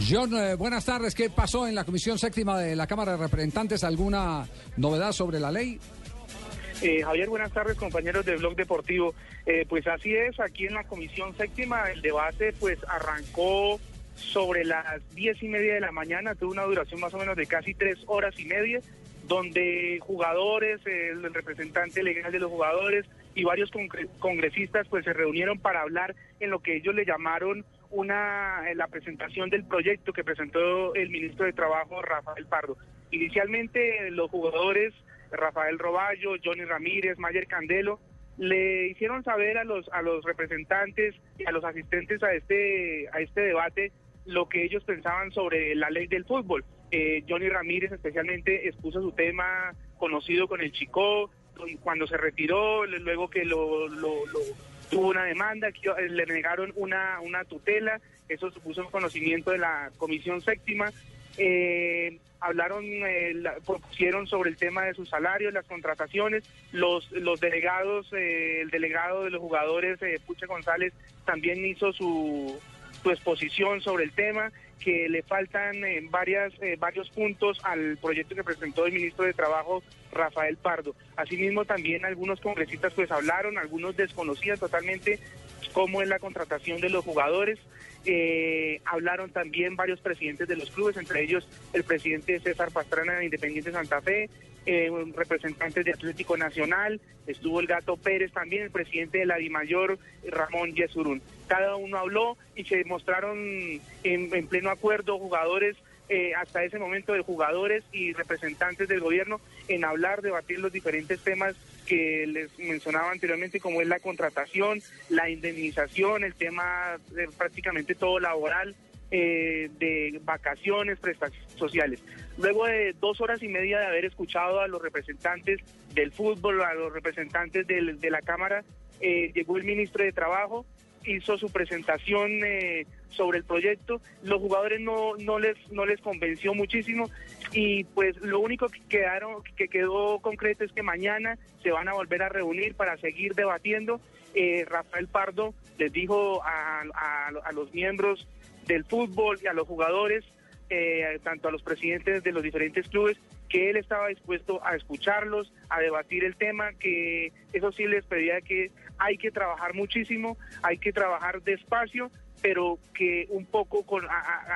John, eh, buenas tardes. ¿Qué pasó en la Comisión Séptima de la Cámara de Representantes? ¿Alguna novedad sobre la ley? Eh, Javier, buenas tardes, compañeros del Blog Deportivo. Eh, pues así es, aquí en la Comisión Séptima el debate pues arrancó sobre las diez y media de la mañana, tuvo una duración más o menos de casi tres horas y media, donde jugadores, el representante legal de los jugadores y varios congresistas pues se reunieron para hablar en lo que ellos le llamaron una la presentación del proyecto que presentó el ministro de Trabajo Rafael Pardo. Inicialmente los jugadores Rafael Roballo, Johnny Ramírez, Mayer Candelo le hicieron saber a los a los representantes y a los asistentes a este a este debate lo que ellos pensaban sobre la ley del fútbol. Eh, Johnny Ramírez especialmente expuso su tema conocido con el Chico cuando se retiró, luego que lo, lo tuvo una demanda, eh, le negaron una, una tutela, eso supuso conocimiento de la Comisión Séptima. Eh, hablaron, eh, pusieron sobre el tema de sus salarios, las contrataciones, los, los delegados, eh, el delegado de los jugadores, Puche González, también hizo su, su exposición sobre el tema que le faltan eh, varias, eh, varios puntos al proyecto que presentó el ministro de Trabajo, Rafael Pardo. Asimismo, también algunos congresistas pues hablaron, algunos desconocían totalmente cómo es la contratación de los jugadores. Eh, hablaron también varios presidentes de los clubes, entre ellos el presidente César Pastrana de Independiente Santa Fe, eh, representantes de Atlético Nacional, estuvo el Gato Pérez también, el presidente de la DIMAYOR, Ramón Yesurún. Cada uno habló y se mostraron en, pleno acuerdo jugadores eh, hasta ese momento de jugadores y representantes del gobierno en hablar, debatir los diferentes temas que les mencionaba anteriormente, como es la contratación, la indemnización, el tema de prácticamente todo laboral, eh, de vacaciones, prestaciones sociales. Luego de dos horas y media de haber escuchado a los representantes del fútbol, a los representantes de la Cámara, eh, llegó el ministro de Trabajo, hizo su presentación eh, sobre el proyecto. Los jugadores no, no, les, no les convenció muchísimo y pues lo único que, quedaron, que quedó concreto es que mañana se van a volver a reunir para seguir debatiendo. Eh, Rafael Pardo les dijo a, a, los miembros del fútbol y a los jugadores, eh, tanto a los presidentes de los diferentes clubes, que él estaba dispuesto a escucharlos, a debatir el tema, que eso sí les pedía que hay que trabajar muchísimo, hay que trabajar despacio, pero que un poco con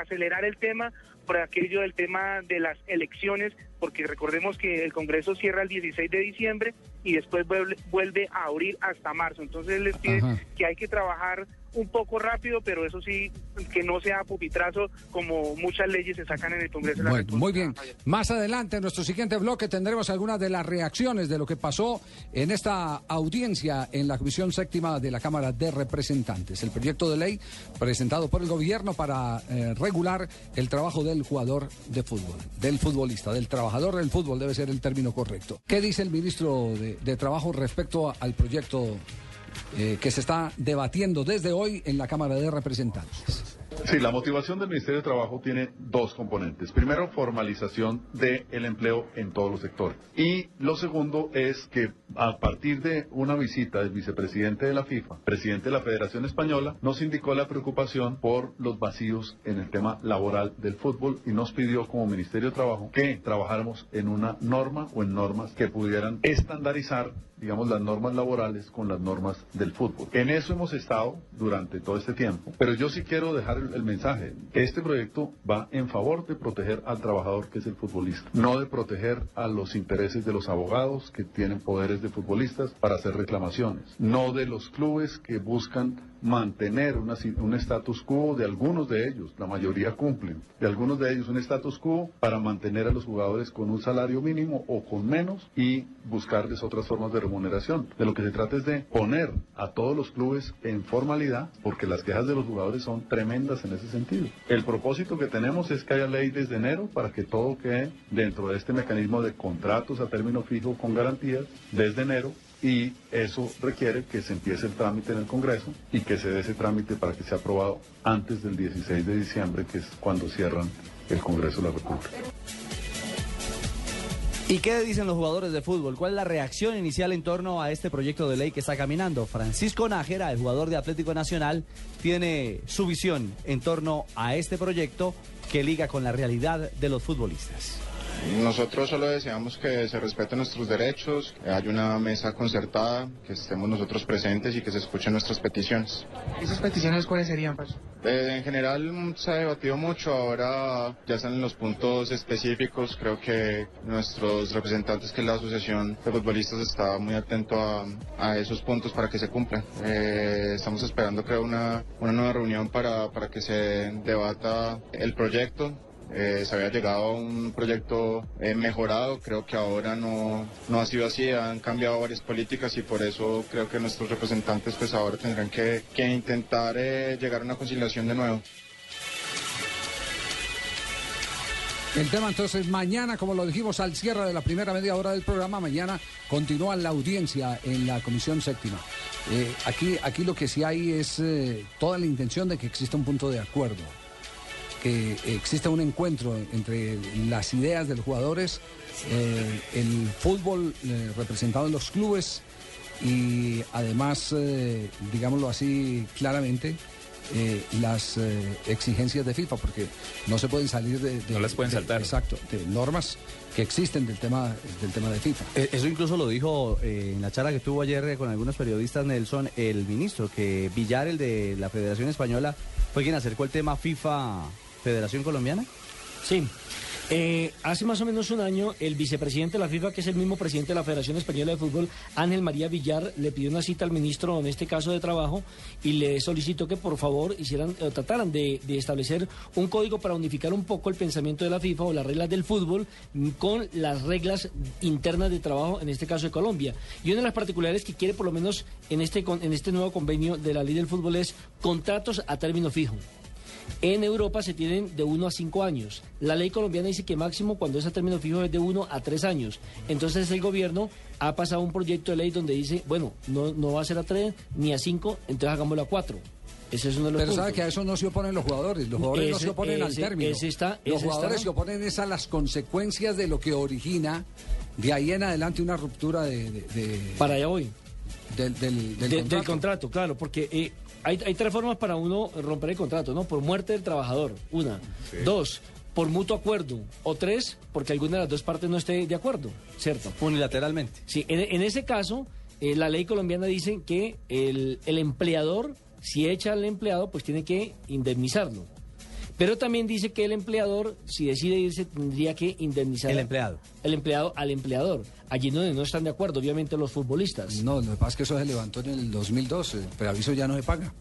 acelerar el tema por aquello del tema de las elecciones, porque recordemos que el Congreso cierra el 16 de diciembre y después vuelve, a abrir hasta marzo. Entonces les pide que hay que trabajar un poco rápido, pero eso sí, que no sea pupitrazo como muchas leyes se sacan en el Congreso de la bueno, Muy bien. Más adelante, en nuestro siguiente bloque, tendremos algunas de las reacciones de lo que pasó en esta audiencia en la Comisión Séptima de la Cámara de Representantes. El proyecto de ley presentado por el gobierno para eh, regular el trabajo del jugador de fútbol, del futbolista, del trabajador del fútbol, debe ser el término correcto. ¿Qué dice el ministro de, Trabajo respecto al proyecto eh, que se está debatiendo desde hoy en la Cámara de Representantes. Sí, la motivación del Ministerio de Trabajo tiene dos componentes. Primero, formalización del empleo en todos los sectores. Y lo segundo es que a partir de una visita del vicepresidente de la FIFA, presidente de la Federación Española, nos indicó la preocupación por los vacíos en el tema laboral del fútbol y nos pidió como Ministerio de Trabajo que trabajáramos en una norma o en normas que pudieran estandarizar digamos, las normas laborales con las normas del fútbol. En eso hemos estado durante todo este tiempo, pero yo sí quiero dejar el, mensaje. Este proyecto va en favor de proteger al trabajador que es el futbolista, no de proteger a los intereses de los abogados que tienen poderes de futbolistas para hacer reclamaciones, no de los clubes que buscan mantener un status quo de algunos de ellos, la mayoría cumplen, de algunos de ellos un status quo para mantener a los jugadores con un salario mínimo o con menos y buscarles otras formas de remuneración. De lo que se trata es de poner a todos los clubes en formalidad, porque las quejas de los jugadores son tremendas en ese sentido. El propósito que tenemos es que haya ley desde enero para que todo quede dentro de este mecanismo de contratos a término fijo con garantías desde enero y eso requiere que se empiece el trámite en el Congreso y que se dé ese trámite para que sea aprobado antes del 16 de diciembre, que es cuando cierran el Congreso de la República. ¿Y qué dicen los jugadores de fútbol? ¿Cuál es la reacción inicial en torno a este proyecto de ley que está caminando? Francisco Nájera, el jugador de Atlético Nacional, tiene su visión en torno a este proyecto que liga con la realidad de los futbolistas. Nosotros solo deseamos que se respeten nuestros derechos, que haya una mesa concertada, que estemos nosotros presentes y que se escuchen nuestras peticiones. ¿Esas peticiones cuáles serían, Pacho? Eh, en general se ha debatido mucho, ahora ya están en los puntos específicos, creo que nuestros representantes, que es la Asociación de Futbolistas, está muy atento a, a esos puntos para que se cumplan. Eh, estamos esperando creo una, una nueva reunión para, para que se debata el proyecto eh, se había llegado a un proyecto eh, mejorado, creo que ahora no, no ha sido así, han cambiado varias políticas y por eso creo que nuestros representantes pues ahora tendrán que, intentar eh, llegar a una conciliación de nuevo. El tema entonces mañana, como lo dijimos al cierre de la primera media hora del programa, mañana continúa la audiencia en la Comisión Séptima. Aquí, aquí lo que sí hay es toda la intención de que exista un punto de acuerdo que exista un encuentro entre las ideas de los jugadores, eh, el fútbol eh, representado en los clubes y además, eh, digámoslo así claramente, eh, las eh, exigencias de FIFA, porque no se pueden salir de, de- No las pueden de- saltar. Exacto, de normas que existen del tema del tema de FIFA. Eso incluso lo dijo eh, en la charla que tuvo ayer con algunos periodistas, Nelson, el ministro, que Villar, el de la Federación Española, fue quien acercó el tema FIFA Federación Colombiana. Sí. Eh, hace más o menos un año, el vicepresidente de la FIFA, que es el mismo presidente de la Federación Española de Fútbol, Ángel María Villar, le pidió una cita al ministro en este caso de trabajo y le solicitó que por favor hicieran, eh, trataran de, de establecer un código para unificar un poco el pensamiento de la FIFA o las reglas del fútbol mm, con las reglas internas de trabajo, en este caso de Colombia. Y una de las particularidades que quiere por lo menos en este, en este nuevo convenio de la ley del fútbol es contratos a término fijo. En Europa se tienen de 1 a 5 años. La ley colombiana dice que máximo cuando es a término fijo es de 1 a 3 años. Entonces el gobierno ha pasado un proyecto de ley donde dice, bueno, no, no va a ser a 3 ni a 5, entonces hagámoslo a 4. Ese es uno de los Pero puntos. sabe que a eso no se oponen los jugadores. Los jugadores no se oponen al término. ese está- los jugadores está- se oponen es a las consecuencias de lo que origina de ahí en adelante una ruptura de, de- de- Para allá voy. Del, del- del De- contrato. Del contrato, claro, porque eh, hay, hay tres formas para uno romper el contrato, ¿no? Por muerte del trabajador, una. Dos, por mutuo acuerdo. O tres, porque alguna de las dos partes no esté de acuerdo, ¿cierto? Unilateralmente. Sí, en, en ese caso, eh, la ley colombiana dice que el, el empleador, si echa al empleado, pues tiene que indemnizarlo. Pero también dice que el empleador, si decide irse, tendría que indemnizar. El empleado. El empleado al empleador. Allí donde no están de acuerdo, obviamente, los futbolistas. No, lo que pasa es que eso se levantó en el 2012, pero aviso ya no se paga.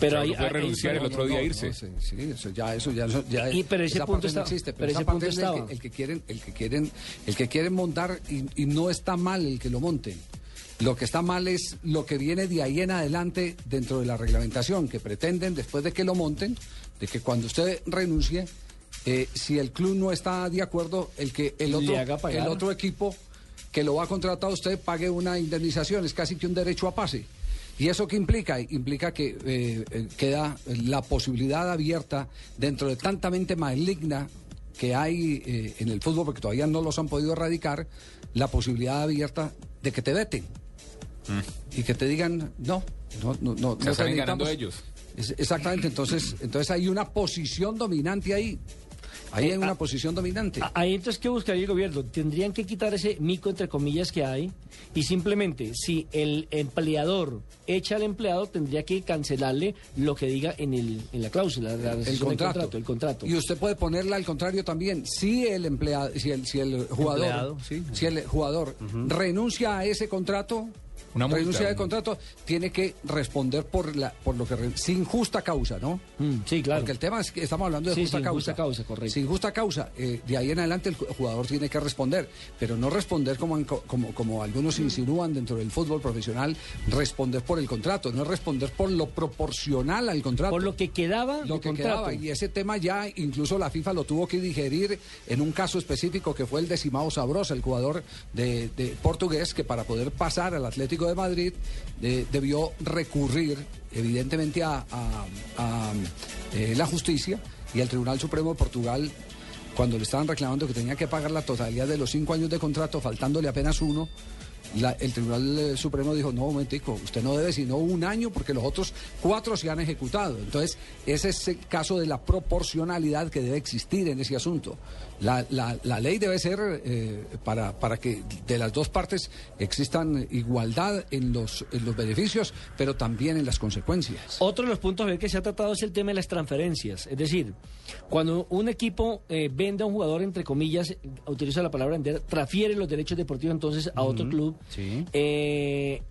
Pero ahí, no puede ahí- renunciar el otro día irse. No, sí, sí, eso ya, eso ya, eso ya Y- pero ese esa punto parte no está- existe. Pero, pero esa ese parte punto es el estaba. que, el que quieren, el que quieren, el que quieren montar y, y no está mal el que lo monten. Lo que está mal es lo que viene de ahí en adelante dentro de la reglamentación, que pretenden después de que lo monten, de que cuando usted renuncie, eh, si el club no está de acuerdo, el que el otro, el otro equipo que lo va a contratar a usted pague una indemnización, es casi que un derecho a pase. ¿Y eso qué implica? Implica que eh, eh, queda la posibilidad abierta dentro de tanta mente maligna que hay eh, en el fútbol, porque todavía no los han podido erradicar, la posibilidad abierta de que te veten y que te digan, no, no, no, no. Se no te salen necesitamos". ganando ellos. Es- exactamente, entonces, entonces hay una posición dominante ahí. Ahí hay una posición dominante. A- Ahí entonces, ¿qué buscaría el gobierno? Tendrían que quitar ese mico, entre comillas, que hay y simplemente, si el empleador echa al empleado, tendría que cancelarle lo que diga en, el, en la cláusula, la el del contrato. el contrato. Y usted puede ponerla al contrario también. Si el empleado, si el, si el jugador, Empleado, sí. si el jugador renuncia a ese contrato, Una multa, renuncia de una- contrato, tiene que responder por la por lo que re- sin justa causa, ¿no? Mm, sí, claro. Porque el tema es que estamos hablando de Sí, justa sin causa. justa causa, correcto. Sin justa causa, eh, de ahí en adelante el ju- jugador tiene que responder, pero no responder como, en como, como algunos insinúan dentro del fútbol profesional, responder por el contrato, no es responder por lo proporcional al contrato. Por lo que quedaba lo que contrato. quedaba. Y ese tema ya incluso la FIFA lo tuvo que digerir en un caso específico que fue el de Simao Sabrosa, el jugador de, de portugués, que para poder pasar al Atlético de Madrid de- debió recurrir evidentemente a, eh, la justicia y el Tribunal Supremo de Portugal cuando le estaban reclamando que tenía que pagar la totalidad de los cinco años de contrato, faltándole apenas uno, la- el Tribunal eh, Supremo dijo, no, momentico, usted no debe sino un año porque los otros cuatro se han ejecutado. Entonces, ese es el caso de la proporcionalidad que debe existir en ese asunto. La, la- la ley debe ser eh, para, para que de las dos partes existan igualdad en los, en los beneficios, pero también en las consecuencias. Otro de los puntos que se ha tratado es el tema de las transferencias. Es decir, cuando un equipo eh, vende a un jugador, entre comillas, utiliza la palabra vender, transfiere los derechos deportivos entonces a otro club. Sí. eh,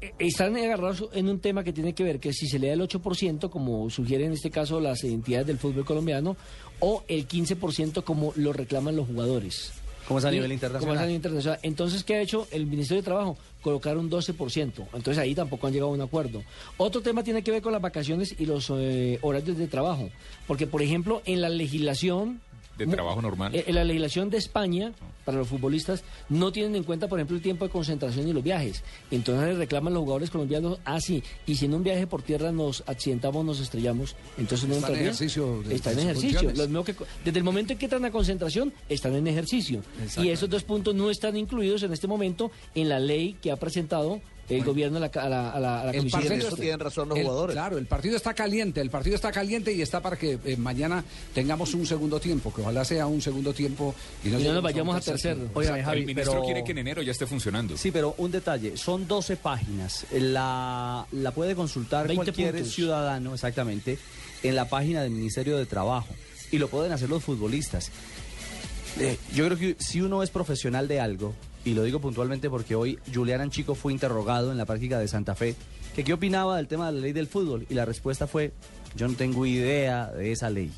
eh, están agarrados en un tema que tiene que ver que si se le da el 8%, como sugieren en este caso las entidades del fútbol colombiano, o el 15% como lo reclaman los jugadores. ¿Cómo es a nivel internacional? es a nivel internacional. Entonces, ¿qué ha hecho el Ministerio de Trabajo? Colocar un 12%. Entonces, ahí tampoco han llegado a un acuerdo. Otro tema tiene que ver con las vacaciones y los eh, horarios de trabajo. Porque, por ejemplo, en la legislación... De trabajo normal. eh, En la legislación de España, para los futbolistas, no tienen en cuenta, por ejemplo, el tiempo de concentración y los viajes. Entonces le reclaman los jugadores colombianos, ah, sí, y si en un viaje por tierra nos accidentamos, nos estrellamos, entonces no Está en entraría. ejercicio de- Está en ejercicio. Lo que desde el momento en que entran a concentración, están en ejercicio. Y esos dos puntos no están incluidos en este momento en la ley que ha presentado el gobierno a la, a la, a la- a la El Comisión partido Deportes. razón los el- jugadores. Claro, el partido está caliente, el partido está caliente y está para que eh, mañana tengamos un segundo tiempo, que ojalá sea un segundo tiempo y no, Y no nos vayamos a tercer. tiempo. Óigame, Javi, el ministro pero- quiere que en enero ya esté funcionando. Sí, pero un detalle, son 12 páginas. La, la puede consultar 20 cualquier puntos. ciudadano, exactamente, en la página del Ministerio de Trabajo. Y lo pueden hacer los futbolistas. Eh, yo creo que si uno es profesional de algo, y lo digo puntualmente porque hoy Julián Anchico fue interrogado en la práctica de Santa Fe, que qué opinaba del tema de la ley del fútbol, y la respuesta fue, yo no tengo idea de esa ley.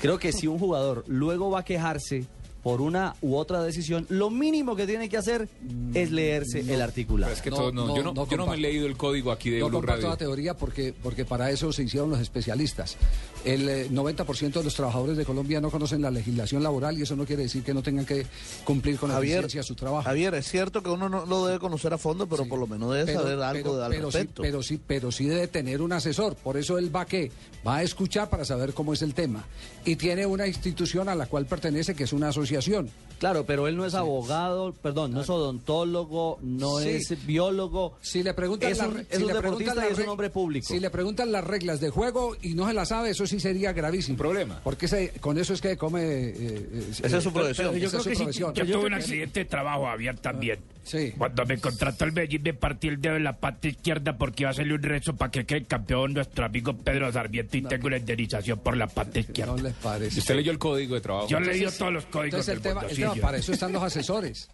Creo que si un jugador luego va a quejarse por una u otra decisión, lo mínimo que tiene que hacer es leerse el articulado. Es que No, todo- no, no, yo, no, no yo no me he leído el código aquí de No Blue comparto Radio. la teoría porque, porque para eso se hicieron los especialistas. El eh, 90% de los trabajadores de Colombia no conocen la legislación laboral y eso no quiere decir que no tengan que cumplir con Javier, eficiencia su trabajo. Javier, es cierto que uno no lo debe conocer a fondo, pero Sí. por lo menos debe Pero- saber algo pero- de al pero sí, respecto. pero sí, pero sí debe tener un asesor. Por eso él va qué? Va a escuchar para saber cómo es el tema. Y tiene una institución a la cual pertenece que es una asociación. Claro, pero él no es abogado, perdón, no es odontólogo, no Sí. es biólogo. Si le preguntan es la un, re- es si un le deportista preguntan y la es un re- hombre público. Si le preguntan las reglas de juego y no se las sabe, eso sí sería gravísimo. problema. Porque ese- con eso es que come. eh, eh, Esa es su eh, profesión. yo creo que sí, yo- tuve un accidente de trabajo, Javier, también. Sí. Cuando me contrató el Medellín me partí el dedo en la pata izquierda porque iba a hacerle un rezo para que quede campeón nuestro amigo Pedro Sarmiento y tengo la indemnización por la pata izquierda. No les parece. ¿Usted leyó el código de trabajo? Yo leído todos los códigos Entonces el del tema, mundo, el sí, tema, para eso están los asesores.